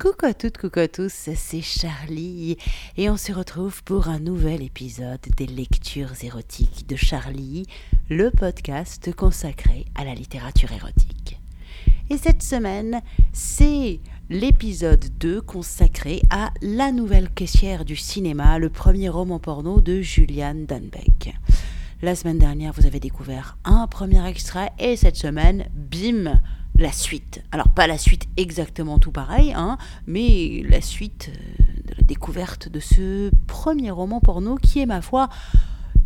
Coucou à toutes, coucou à tous, c'est Charlie et on se retrouve pour un nouvel épisode des lectures érotiques de Charlie, le podcast consacré à la littérature érotique. Et cette semaine, c'est l'épisode 2 consacré à La nouvelle caissière du cinéma, le premier roman porno de Julian Dunbeck. La semaine dernière, vous avez découvert un premier extrait et cette semaine, bim, la suite. Alors pas la suite exactement tout pareil, hein, mais la suite euh, de la découverte de ce premier roman porno qui est ma foi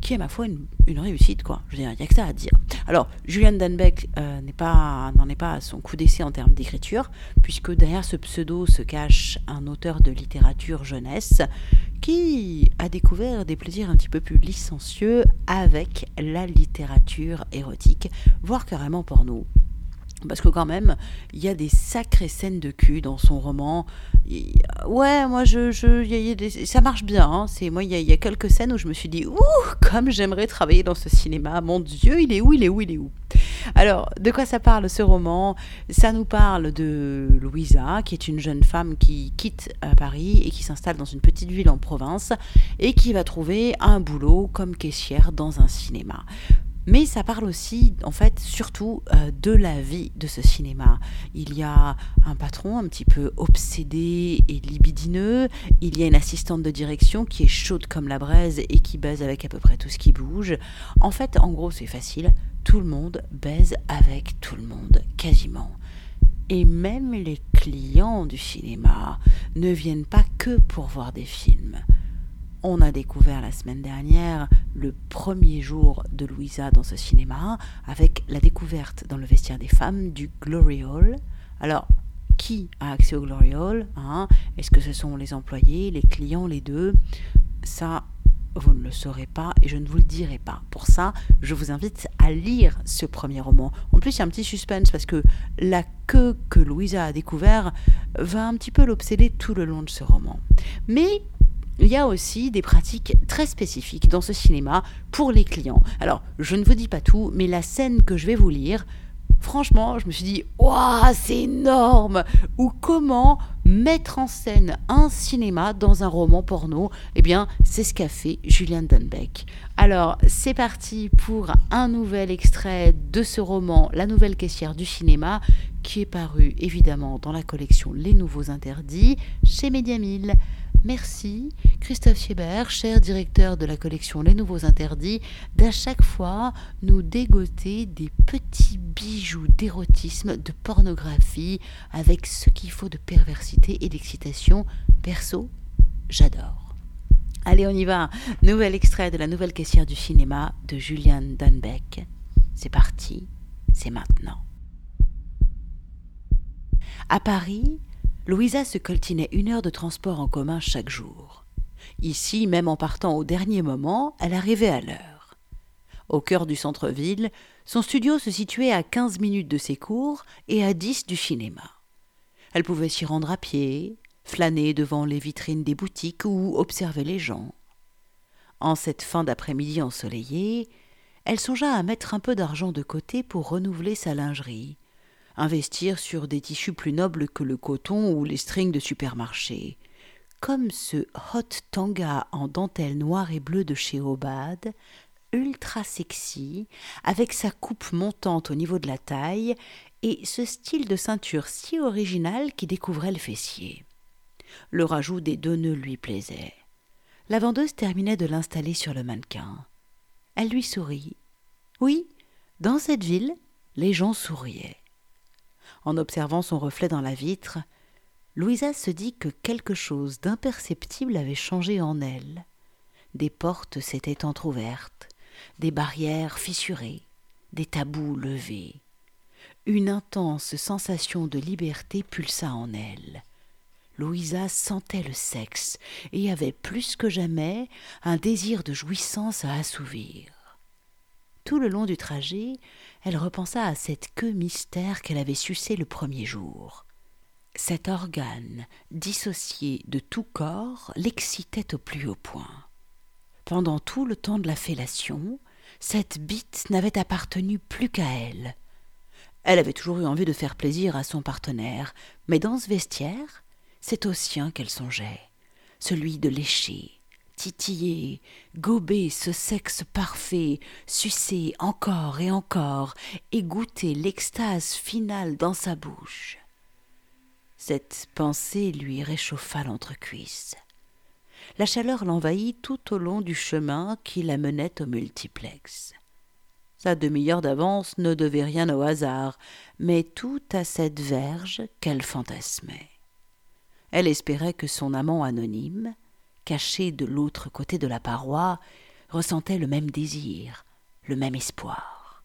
qui est ma foi une, réussite quoi. Je veux dire, il n'y a que ça à dire. Alors Julian Danbeck euh, n'est pas n'en est pas à son coup d'essai en termes d'écriture, puisque derrière ce pseudo se cache un auteur de littérature jeunesse qui a découvert des plaisirs un petit peu plus licencieux avec la littérature érotique, voire carrément porno. Parce que quand même, il y a des sacrées scènes de cul dans son roman. ouais, moi, je, ça marche bien. Hein. C'est moi, il y, a, quelques scènes où je me suis dit, ouh, comme j'aimerais travailler dans ce cinéma. Mon Dieu, il est où, il est où, il est où? Alors, de quoi ça parle ce roman? Ça nous parle de Louisa, qui est une jeune femme qui quitte euh, Paris et qui s'installe dans une petite ville en province et qui va trouver un boulot comme caissière dans un cinéma. Mais ça parle aussi, en fait, surtout euh, de la vie de ce cinéma. Il y a un patron un petit peu obsédé et libidineux. Il y a une assistante de direction qui est chaude comme la braise et qui baise avec à peu près tout ce qui bouge. En fait, en gros, c'est facile. Tout le monde baise avec tout le monde, quasiment. Et même les clients du cinéma ne viennent pas que pour voir des films. On a découvert la semaine dernière le premier jour de Louisa dans ce cinéma avec la découverte dans le vestiaire des femmes du Glory Hall. Alors, qui a accès au Glory Hall hein? Est-ce que ce sont les employés, les clients, les deux? Ça, vous ne le saurez pas et je ne vous le dirai pas. Pour ça, je vous invite à lire ce premier roman. En plus, il y a un petit suspense parce que la queue que Louisa a découvert va un petit peu l'obséder tout le long de ce roman. Mais il y a aussi des pratiques très spécifiques dans ce cinéma pour les clients. Alors, je ne vous dis pas tout, mais la scène que je vais vous lire, franchement, je me suis dit, waouh, c'est énorme Ou comment mettre en scène un cinéma dans un roman porno? Eh bien, c'est ce qu'a fait Julian Dunbeck. Alors, c'est parti pour un nouvel extrait de ce roman, La nouvelle caissière du cinéma, qui est paru évidemment dans la collection Les Nouveaux Interdits chez Mediamille. Merci, Christophe Schieber, cher directeur de la collection Les Nouveaux Interdits, d'à chaque fois nous dégoter des petits bijoux d'érotisme, de pornographie, avec ce qu'il faut de perversité et d'excitation. Perso, j'adore. Allez, on y va. Nouvel extrait de la nouvelle caissière du cinéma de Julian Dunbeck. C'est parti, c'est maintenant. À Paris, Louisa se coltinait une heure de transport en commun chaque jour. Ici, même en partant au dernier moment, elle arrivait à l'heure. Au cœur du centre-ville, son studio se situait à quinze minutes de ses cours et à dix du cinéma. Elle pouvait s'y rendre à pied, flâner devant les vitrines des boutiques ou observer les gens. En cette fin d'après-midi ensoleillée, elle songea à mettre un peu d'argent de côté pour renouveler sa lingerie, investir sur des tissus plus nobles que le coton ou les strings de supermarché, comme ce hot tanga en dentelle noire et bleue de chez Obad, ultra sexy, avec sa coupe montante au niveau de la taille et ce style de ceinture si original qui découvrait le fessier. Le rajout des deux nœuds lui plaisait. La vendeuse terminait de l'installer sur le mannequin. Elle lui sourit. Oui, dans cette ville, les gens souriaient. En observant son reflet dans la vitre, Louisa se dit que quelque chose d'imperceptible avait changé en elle. Des portes s'étaient entr'ouvertes, des barrières fissurées, des tabous levés. Une intense sensation de liberté pulsa en elle. Louisa sentait le sexe et avait plus que jamais un désir de jouissance à assouvir. Tout le long du trajet, elle repensa à cette queue mystère qu'elle avait sucée le premier jour. Cet organe, dissocié de tout corps, l'excitait au plus haut point. Pendant tout le temps de la fellation, cette bite n'avait appartenu plus qu'à elle. Elle avait toujours eu envie de faire plaisir à son partenaire, mais dans ce vestiaire, C'est au sien qu'elle songeait, celui de lécher, titiller, gober ce sexe parfait, sucer encore et encore, et goûter l'extase finale dans sa bouche. Cette pensée lui réchauffa l'entrecuisse. La chaleur l'envahit tout au long du chemin qui la menait au multiplex. Sa demi-heure d'avance ne devait rien au hasard, mais tout à cette verge qu'elle fantasmait. Elle espérait que son amant anonyme, caché de l'autre côté de la paroi, ressentait le même désir, le même espoir.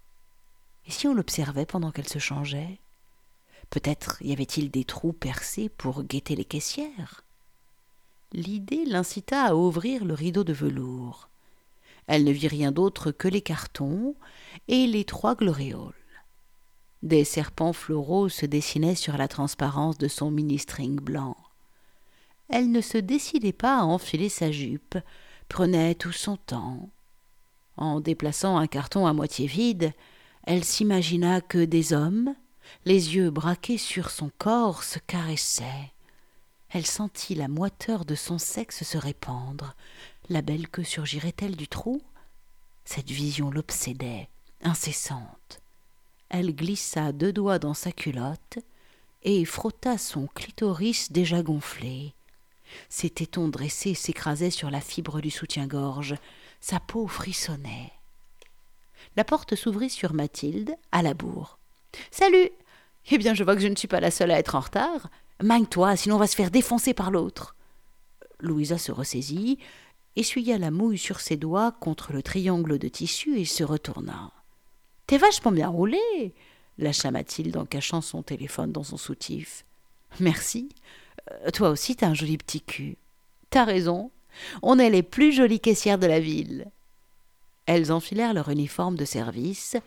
Et si on l'observait pendant qu'elle se changeait? Peut-être y avait-il des trous percés pour guetter les caissières? L'idée l'incita à ouvrir le rideau de velours. Elle ne vit rien d'autre que les cartons et les trois glorioles. Des serpents floraux se dessinaient sur la transparence de son mini-string blanc. Elle ne se décidait pas à enfiler sa jupe, prenait tout son temps. En déplaçant un carton à moitié vide, elle s'imagina que des hommes, les yeux braqués sur son corps, se caressaient. Elle sentit la moiteur de son sexe se répandre. La belle queue surgirait-elle du trou? Cette vision l'obsédait, incessante. Elle glissa deux doigts dans sa culotte et frotta son clitoris déjà gonflé. Ses tétons dressés s'écrasaient sur la fibre du soutien-gorge. Sa peau frissonnait. La porte s'ouvrit sur Mathilde, à la bourre. Salut Eh bien, je vois que je ne suis pas la seule à être en retard. Magne-toi, sinon on va se faire défoncer par l'autre. Louisa se ressaisit, essuya la mouille sur ses doigts contre le triangle de tissu et se retourna. T'es vachement bien roulé lâcha Mathilde en cachant son téléphone dans son soutif. Merci. Euh, toi aussi, t'as un joli petit cul. T'as raison. On est les plus jolies caissières de la ville. Elles enfilèrent leur uniforme de service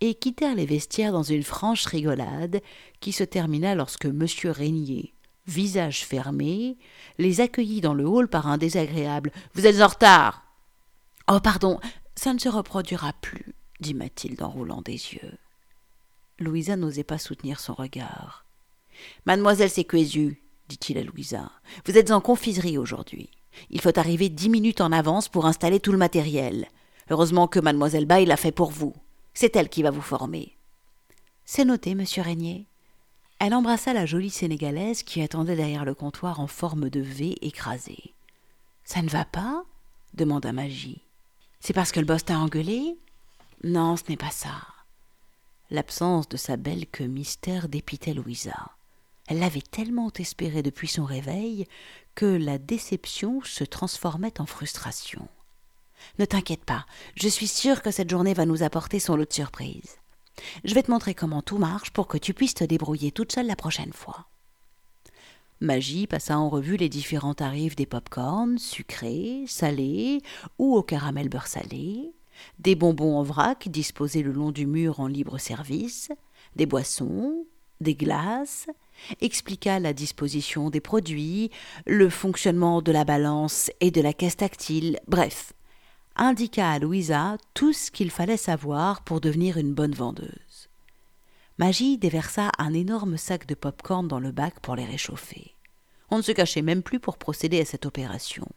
et quittèrent les vestiaires dans une franche rigolade qui se termina lorsque M. Régnier, visage fermé, les accueillit dans le hall par un désagréable Vous êtes en retard Oh, pardon, ça ne se reproduira plus, dit Mathilde en roulant des yeux. Louisa n'osait pas soutenir son regard. Mademoiselle dit-il à Louisa, vous êtes en confiserie aujourd'hui. Il faut arriver dix minutes en avance pour installer tout le matériel. Heureusement que mademoiselle Baye l'a fait pour vous. C'est elle qui va vous former. C'est noté, monsieur Régnier. Elle embrassa la jolie sénégalaise qui attendait derrière le comptoir en forme de V écrasé. Ça ne va pas? demanda Magie. C'est parce que le boss t'a engueulé? Non, ce n'est pas ça. L'absence de sa belle queue mystère dépitait Louisa. Elle l'avait tellement espéré depuis son réveil que la déception se transformait en frustration. Ne t'inquiète pas, je suis sûre que cette journée va nous apporter son lot de surprises. Je vais te montrer comment tout marche pour que tu puisses te débrouiller toute seule la prochaine fois. Magie passa en revue les différents tarifs des pop-corns, sucrés, salés ou au caramel beurre salé, des bonbons en vrac disposés le long du mur en libre service, des boissons, des glaces, expliqua la disposition des produits, le fonctionnement de la balance et de la caisse tactile, bref, indiqua à Louisa tout ce qu'il fallait savoir pour devenir une bonne vendeuse. Magie déversa un énorme sac de pop-corn dans le bac pour les réchauffer. On ne se cachait même plus pour procéder à cette opération.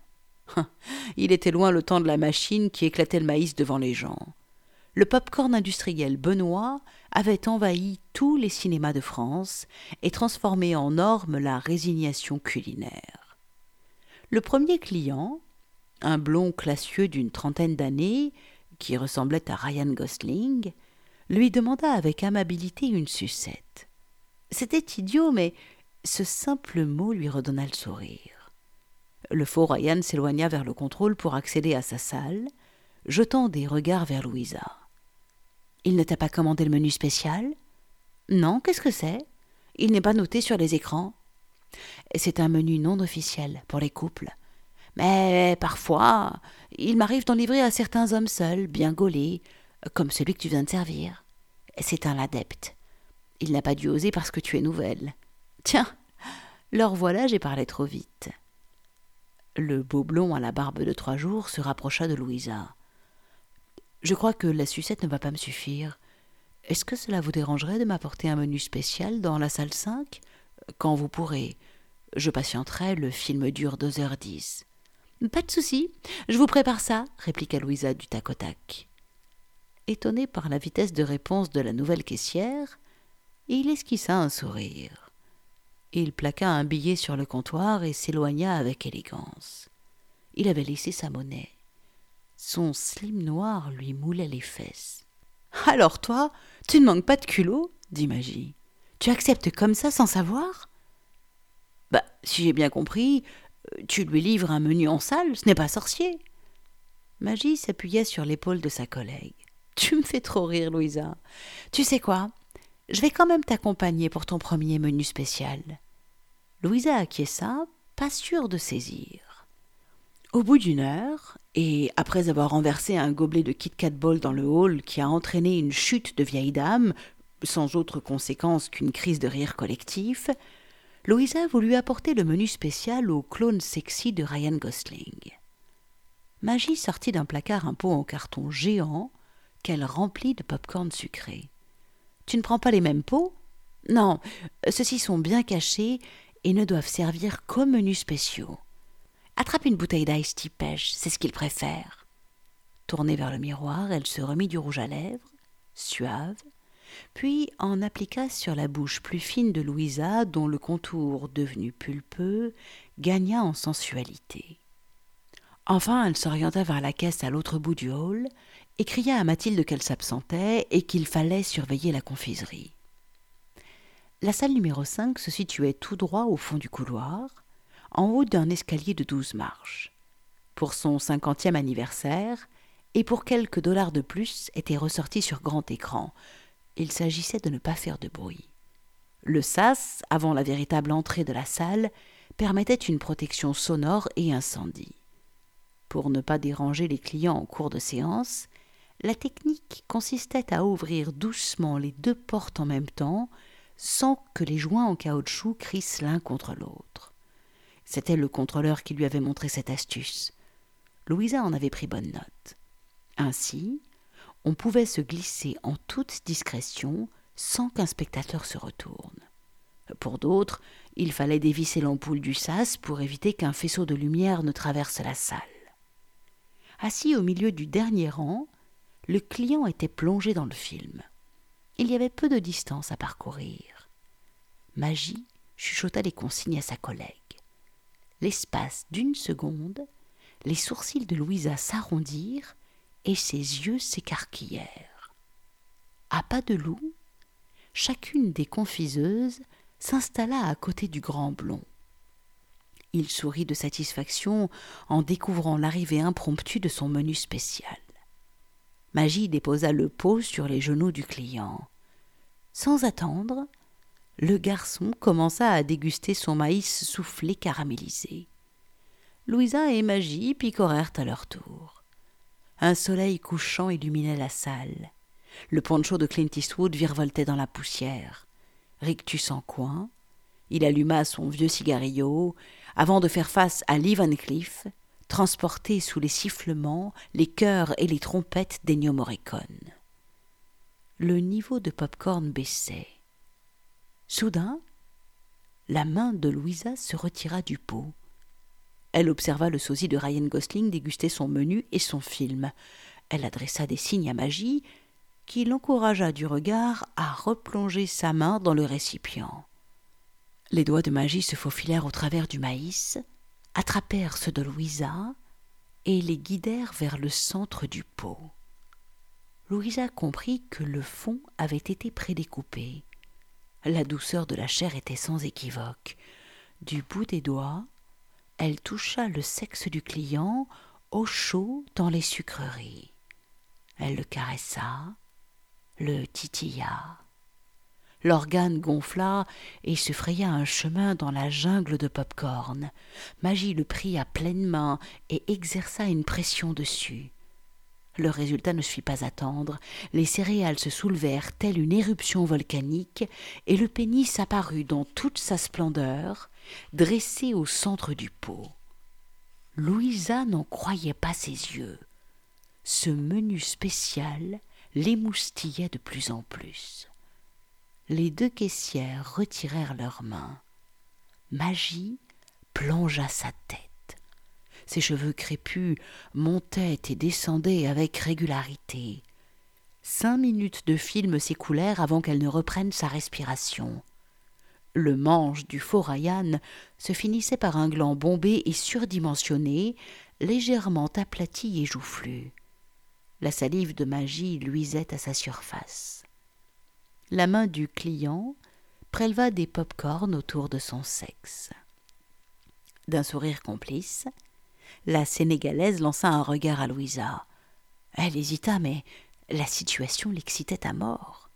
Il était loin le temps de la machine qui éclatait le maïs devant les gens. Le pop-corn industriel Benoît avait envahi tous les cinémas de France et transformé en norme la résignation culinaire. Le premier client, un blond classieux d'une trentaine d'années, qui ressemblait à Ryan Gosling, lui demanda avec amabilité une sucette. C'était idiot, mais ce simple mot lui redonna le sourire. Le faux Ryan s'éloigna vers le contrôle pour accéder à sa salle, jetant des regards vers Louisa. Il ne t'a pas commandé le menu spécial? Non, qu'est-ce que c'est? Il n'est pas noté sur les écrans. C'est un menu non officiel pour les couples. Mais parfois, il m'arrive d'en livrer à certains hommes seuls, bien gaulés, comme celui que tu viens de servir. C'est un adepte. Il n'a pas dû oser parce que tu es nouvelle. Tiens, leur voilà, j'ai parlé trop vite. Le beau blond à la barbe de trois jours se rapprocha de Louisa. Je crois que la sucette ne va pas me suffire. Est-ce que cela vous dérangerait de m'apporter un menu spécial dans la salle 5 Quand vous pourrez. Je patienterai, le film dure deux heures dix. Pas de souci, je vous prépare ça, répliqua Louisa du tac au tac. Étonné par la vitesse de réponse de la nouvelle caissière, il esquissa un sourire. Il plaqua un billet sur le comptoir et s'éloigna avec élégance. Il avait laissé sa monnaie. Son slim noir lui moulait les fesses. Alors toi, tu ne manques pas de culot dit Magie. Tu acceptes comme ça sans savoir? Bah, si j'ai bien compris, euh, tu lui livres un menu en salle, ce n'est pas sorcier. Magie s'appuyait sur l'épaule de sa collègue. Tu me fais trop rire, Louisa. Tu sais quoi? Je vais quand même t'accompagner pour ton premier menu spécial. Louisa acquiesça, pas sûre de saisir. Au bout d'une heure, et après avoir renversé un gobelet de Kit Kat Ball dans le hall qui a entraîné une chute de vieille dame, sans autre conséquence qu'une crise de rire collectif, Louisa voulut apporter le menu spécial au clone sexy de Ryan Gosling. Magie sortit d'un placard un pot en carton géant qu'elle remplit de pop-corn sucré. Tu ne prends pas les mêmes pots? Non, ceux-ci sont bien cachés et ne doivent servir qu'aux menus spéciaux. Attrape une bouteille d'ice tea pêche, c'est ce qu'il préfère. Tournée vers le miroir, elle se remit du rouge à lèvres, suave, puis en appliqua sur la bouche plus fine de Louisa, dont le contour, devenu pulpeux, gagna en sensualité. Enfin, elle s'orienta vers la caisse à l'autre bout du hall et cria à Mathilde qu'elle s'absentait et qu'il fallait surveiller la confiserie. La salle numéro 5 se situait tout droit au fond du couloir, en haut d'un escalier de douze marches. Pour son cinquantième anniversaire, et pour quelques dollars de plus, était ressorti sur grand écran, il s'agissait de ne pas faire de bruit. Le sas, avant la véritable entrée de la salle, permettait une protection sonore et incendie. Pour ne pas déranger les clients en cours de séance, la technique consistait à ouvrir doucement les deux portes en même temps, sans que les joints en caoutchouc crissent l'un contre l'autre. C'était le contrôleur qui lui avait montré cette astuce. Louisa en avait pris bonne note. Ainsi, on pouvait se glisser en toute discrétion sans qu'un spectateur se retourne. Pour d'autres, il fallait dévisser l'ampoule du sas pour éviter qu'un faisceau de lumière ne traverse la salle. Assis au milieu du dernier rang, le client était plongé dans le film. Il y avait peu de distance à parcourir. Magie chuchota les consignes à sa collègue. L'espace d'une seconde, les sourcils de Louisa s'arrondirent et ses yeux s'écarquillèrent. À pas de loup, chacune des confiseuses s'installa à côté du grand blond. Il sourit de satisfaction en découvrant l'arrivée impromptue de son menu spécial. Magie déposa le pot sur les genoux du client. Sans attendre, le garçon commença à déguster son maïs soufflé caramélisé. Louisa et Magie picorèrent à leur tour. Un soleil couchant illuminait la salle. Le poncho de Clint Eastwood virevoltait dans la poussière. Rictus en coin, il alluma son vieux cigarillo avant de faire face à Lee Van Cleef, transporté sous les sifflements, les chœurs et les trompettes d'Ennio Morricone. Le niveau de pop-corn baissait. Soudain, la main de Louisa se retira du pot. Elle observa le sosie de Ryan Gosling déguster son menu et son film. Elle adressa des signes à Magie, qui l'encouragea du regard à replonger sa main dans le récipient. Les doigts de Magie se faufilèrent au travers du maïs, attrapèrent ceux de Louisa et les guidèrent vers le centre du pot. Louisa comprit que le fond avait été prédécoupé. La douceur de la chair était sans équivoque. Du bout des doigts, elle toucha le sexe du client au chaud dans les sucreries. Elle le caressa, le titilla. L'organe gonfla et se fraya un chemin dans la jungle de pop-corn. Magie le prit à pleine main et exerça une pression dessus. Le résultat ne se fit pas attendre. Les céréales se soulevèrent telle une éruption volcanique, et le pénis apparut dans toute sa splendeur, dressé au centre du pot. Louisa n'en croyait pas ses yeux. Ce menu spécial l'émoustillait de plus en plus. Les deux caissières retirèrent leurs mains. Magie plongea sa tête. Ses cheveux crépus montaient et descendaient avec régularité. Cinq minutes de film s'écoulèrent avant qu'elle ne reprenne sa respiration. Le manche du faux Ryan se finissait par un gland bombé et surdimensionné, légèrement aplati et joufflu. La salive de magie luisait à sa surface. La main du client préleva des pop-corns autour de son sexe. D'un sourire complice, la Sénégalaise lança un regard à Louisa. Elle hésita, mais la situation l'excitait à mort.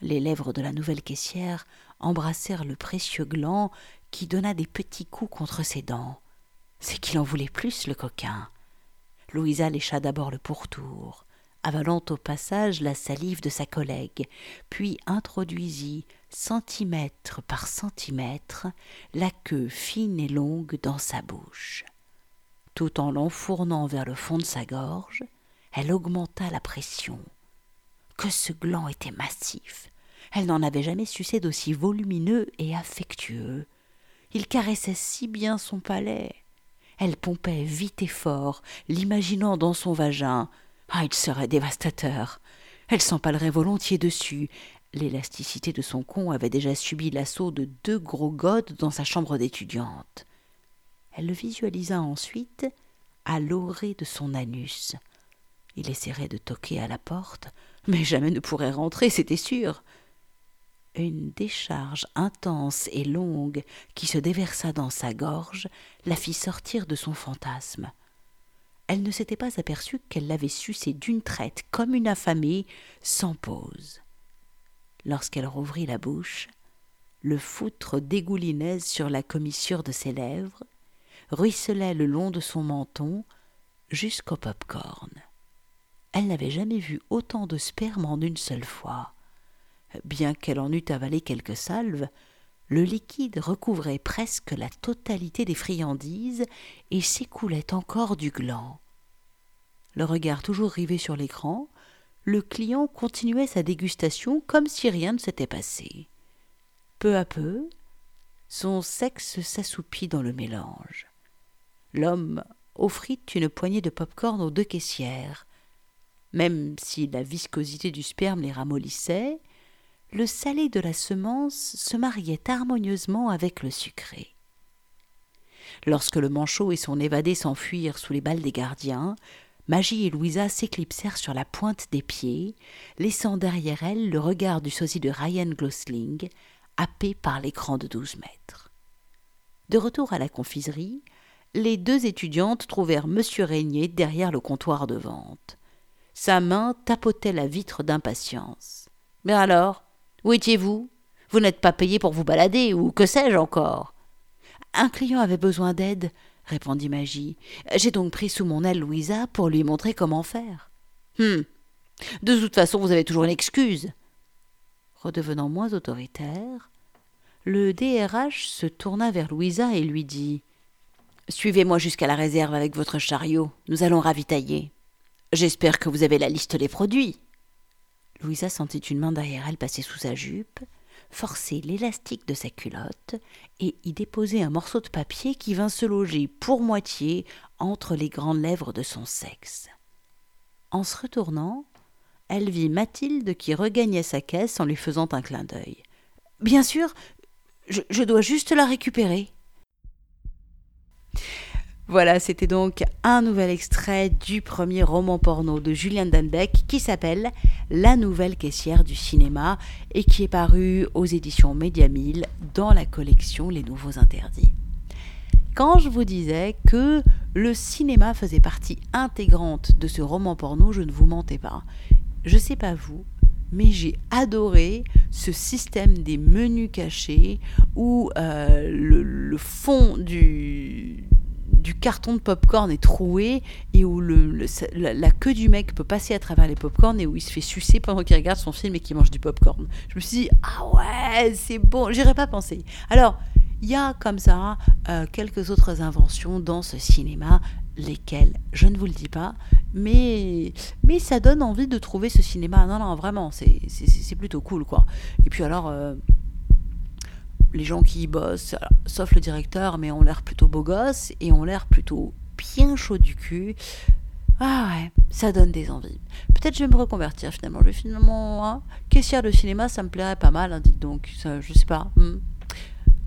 Les lèvres de la nouvelle caissière embrassèrent le précieux gland qui donna des petits coups contre ses dents. C'est qu'il en voulait plus, le coquin. Louisa lécha d'abord le pourtour, avalant au passage la salive de sa collègue, puis introduisit, centimètre par centimètre, la queue fine et longue dans sa bouche. Tout en l'enfournant vers le fond de sa gorge, elle augmenta la pression. Que ce gland était massif. Elle n'en avait jamais sucé d'aussi volumineux et affectueux. Il caressait si bien son palais. Elle pompait vite et fort, l'imaginant dans son vagin. Ah, il serait dévastateur. Elle s'empalerait volontiers dessus. L'élasticité de son con avait déjà subi l'assaut de deux gros godes dans sa chambre d'étudiante. Elle le visualisa ensuite à l'orée de son anus. Il essaierait de toquer à la porte, mais jamais ne pourrait rentrer, c'était sûr. Une décharge intense et longue qui se déversa dans sa gorge la fit sortir de son fantasme. Elle ne s'était pas aperçue qu'elle l'avait sucé d'une traite comme une affamée, sans pause. Lorsqu'elle rouvrit la bouche, le foutre dégoulinait sur la commissure de ses lèvres, ruisselait le long de son menton jusqu'au pop-corn. Elle n'avait jamais vu autant de sperme en une seule fois. Bien qu'elle en eût avalé quelques salves, le liquide recouvrait presque la totalité des friandises et s'écoulait encore du gland. Le regard toujours rivé sur l'écran, le client continuait sa dégustation comme si rien ne s'était passé. Peu à peu, son sexe s'assoupit dans le mélange. L'homme offrit une poignée de pop-corn aux deux caissières. Même si la viscosité du sperme les ramollissait, le salé de la semence se mariait harmonieusement avec le sucré. Lorsque le manchot et son évadé s'enfuirent sous les balles des gardiens, Magie et Louisa s'éclipsèrent sur la pointe des pieds, laissant derrière elles le regard du sosie de Ryan Gosling, happé par l'écran de douze mètres. De retour à la confiserie, les deux étudiantes trouvèrent M. Régnier derrière le comptoir de vente. Sa main tapotait la vitre d'impatience. Mais alors où étiez-vous? Vous, n'êtes pas payé pour vous balader, ou que sais-je encore? Un client avait besoin d'aide, répondit Magie. J'ai donc pris sous mon aile Louisa pour lui montrer comment faire. Hum. De toute façon, vous avez toujours une excuse. Redevenant moins autoritaire, le DRH se tourna vers Louisa et lui dit Suivez-moi jusqu'à la réserve avec votre chariot. Nous allons ravitailler. J'espère que vous avez la liste des produits. Louisa sentit une main derrière elle passer sous sa jupe, forcer l'élastique de sa culotte et y déposer un morceau de papier qui vint se loger pour moitié entre les grandes lèvres de son sexe. En se retournant, elle vit Mathilde qui regagnait sa caisse en lui faisant un clin d'œil. Bien sûr, je, je dois juste la récupérer. Voilà, c'était donc un nouvel extrait du premier roman porno de Julien Danbeck qui s'appelle La nouvelle caissière du cinéma et qui est paru aux éditions Média 1000 dans la collection Les Nouveaux Interdits. Quand je vous disais que le cinéma faisait partie intégrante de ce roman porno, je ne vous mentais pas. Je sais pas vous, mais j'ai adoré ce système des menus cachés où euh, le, fond du carton de popcorn est troué et où le, la, queue du mec peut passer à travers les popcorn et où il se fait sucer pendant qu'il regarde son film et qu'il mange du popcorn. Je me suis dit, ah ouais, c'est bon, j'irais pas penser. Alors, il y a comme ça euh, quelques autres inventions dans ce cinéma, lesquelles je ne vous le dis pas, mais, mais ça donne envie de trouver ce cinéma. Non, non, vraiment, c'est plutôt cool, quoi. Et puis alors, euh, les gens qui y bossent, sauf le directeur, mais ont l'air plutôt beau gosse et ont l'air plutôt bien chaud du cul. Ah ouais, ça donne des envies. Peut-être je vais me reconvertir finalement. Je vais finalement. Hein, caissière de cinéma, ça me plairait pas mal, hein, dites donc. je sais pas. Hmm.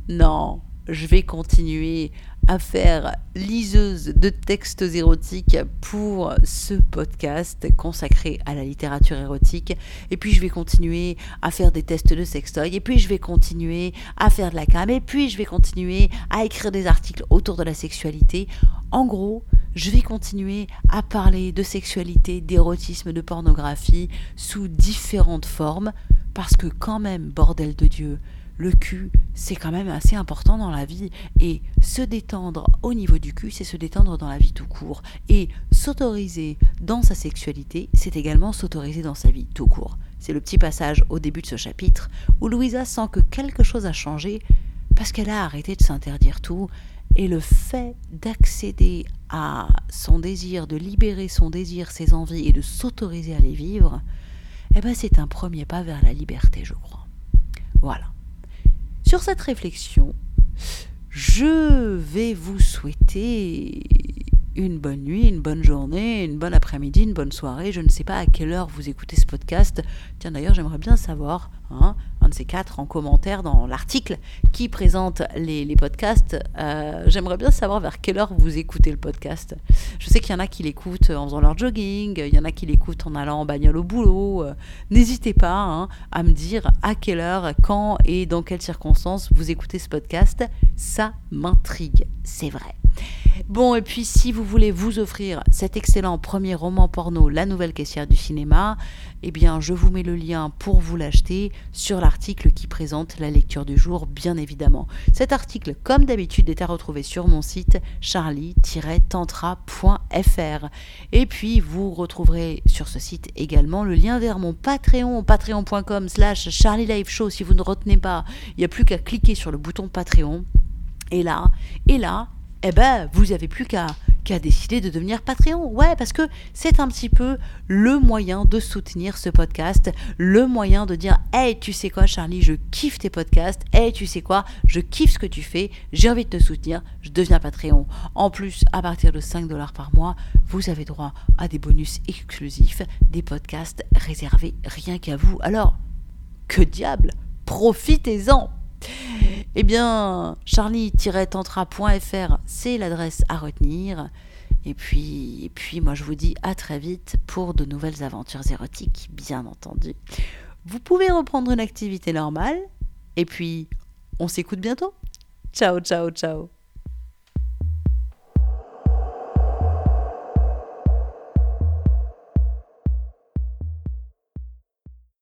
Non, je vais continuer à faire liseuse de textes érotiques pour ce podcast consacré à la littérature érotique. Et puis je vais continuer à faire des tests de sextoy. Et puis je vais continuer à faire de la cam. Et puis je vais continuer à écrire des articles autour de la sexualité. En gros, je vais continuer à parler de sexualité, d'érotisme, de pornographie sous différentes formes. Parce que quand même, bordel de Dieu, le cul, c'est quand même assez important dans la vie. Et se détendre au niveau du cul, c'est se détendre dans la vie tout court. Et s'autoriser dans sa sexualité, c'est également s'autoriser dans sa vie tout court. C'est le petit passage au début de ce chapitre où Louisa sent que quelque chose a changé parce qu'elle a arrêté de s'interdire tout. Et le fait d'accéder à son désir, de libérer son désir, ses envies et de s'autoriser à les vivre, eh ben c'est un premier pas vers la liberté, je crois. Voilà. Sur cette réflexion, je vais vous souhaiter une bonne nuit, une bonne journée, une bonne après-midi, une bonne soirée. Je ne sais pas à quelle heure vous écoutez ce podcast. Tiens, d'ailleurs, j'aimerais bien savoir, hein, un de ces quatre en commentaire dans l'article qui présente les, podcasts. Euh, j'aimerais bien savoir vers quelle heure vous écoutez le podcast. Je sais qu'il y en a qui l'écoutent en faisant leur jogging, il y en a qui l'écoutent en allant en bagnole au boulot. Euh, n'hésitez pas hein, à me dire à quelle heure, quand et dans quelles circonstances vous écoutez ce podcast. Ça m'intrigue, c'est vrai. Bon, et puis si vous voulez vous offrir cet excellent premier roman porno, La nouvelle caissière du cinéma, eh bien je vous mets le lien pour vous l'acheter sur l'article qui présente la lecture du jour, bien évidemment. Cet article, comme d'habitude, est à retrouver sur mon site charlie-tantra.fr. Et puis vous retrouverez sur ce site également le lien vers mon Patreon, patreon.com slash charlieliveshow. Si vous ne retenez pas, il n'y a plus qu'à cliquer sur le bouton Patreon. Et là, et là, eh ben, vous n'avez plus qu'à décider de devenir Patreon. Ouais, parce que c'est un petit peu le moyen de soutenir ce podcast, le moyen de dire Hey, tu sais quoi, Charlie, je kiffe tes podcasts. Hey, tu sais quoi, je kiffe ce que tu fais. J'ai envie de te soutenir. Je deviens Patreon. En plus, à partir de 5 dollars par mois, vous avez droit à des bonus exclusifs, des podcasts réservés rien qu'à vous. Alors, que diable? Profitez-en eh bien, charlie-tantra.fr, c'est l'adresse à retenir. Et puis, et puis, moi, je vous dis à très vite pour de nouvelles aventures érotiques, bien entendu. Vous pouvez reprendre une activité normale. Et puis, on s'écoute bientôt. Ciao, ciao, ciao.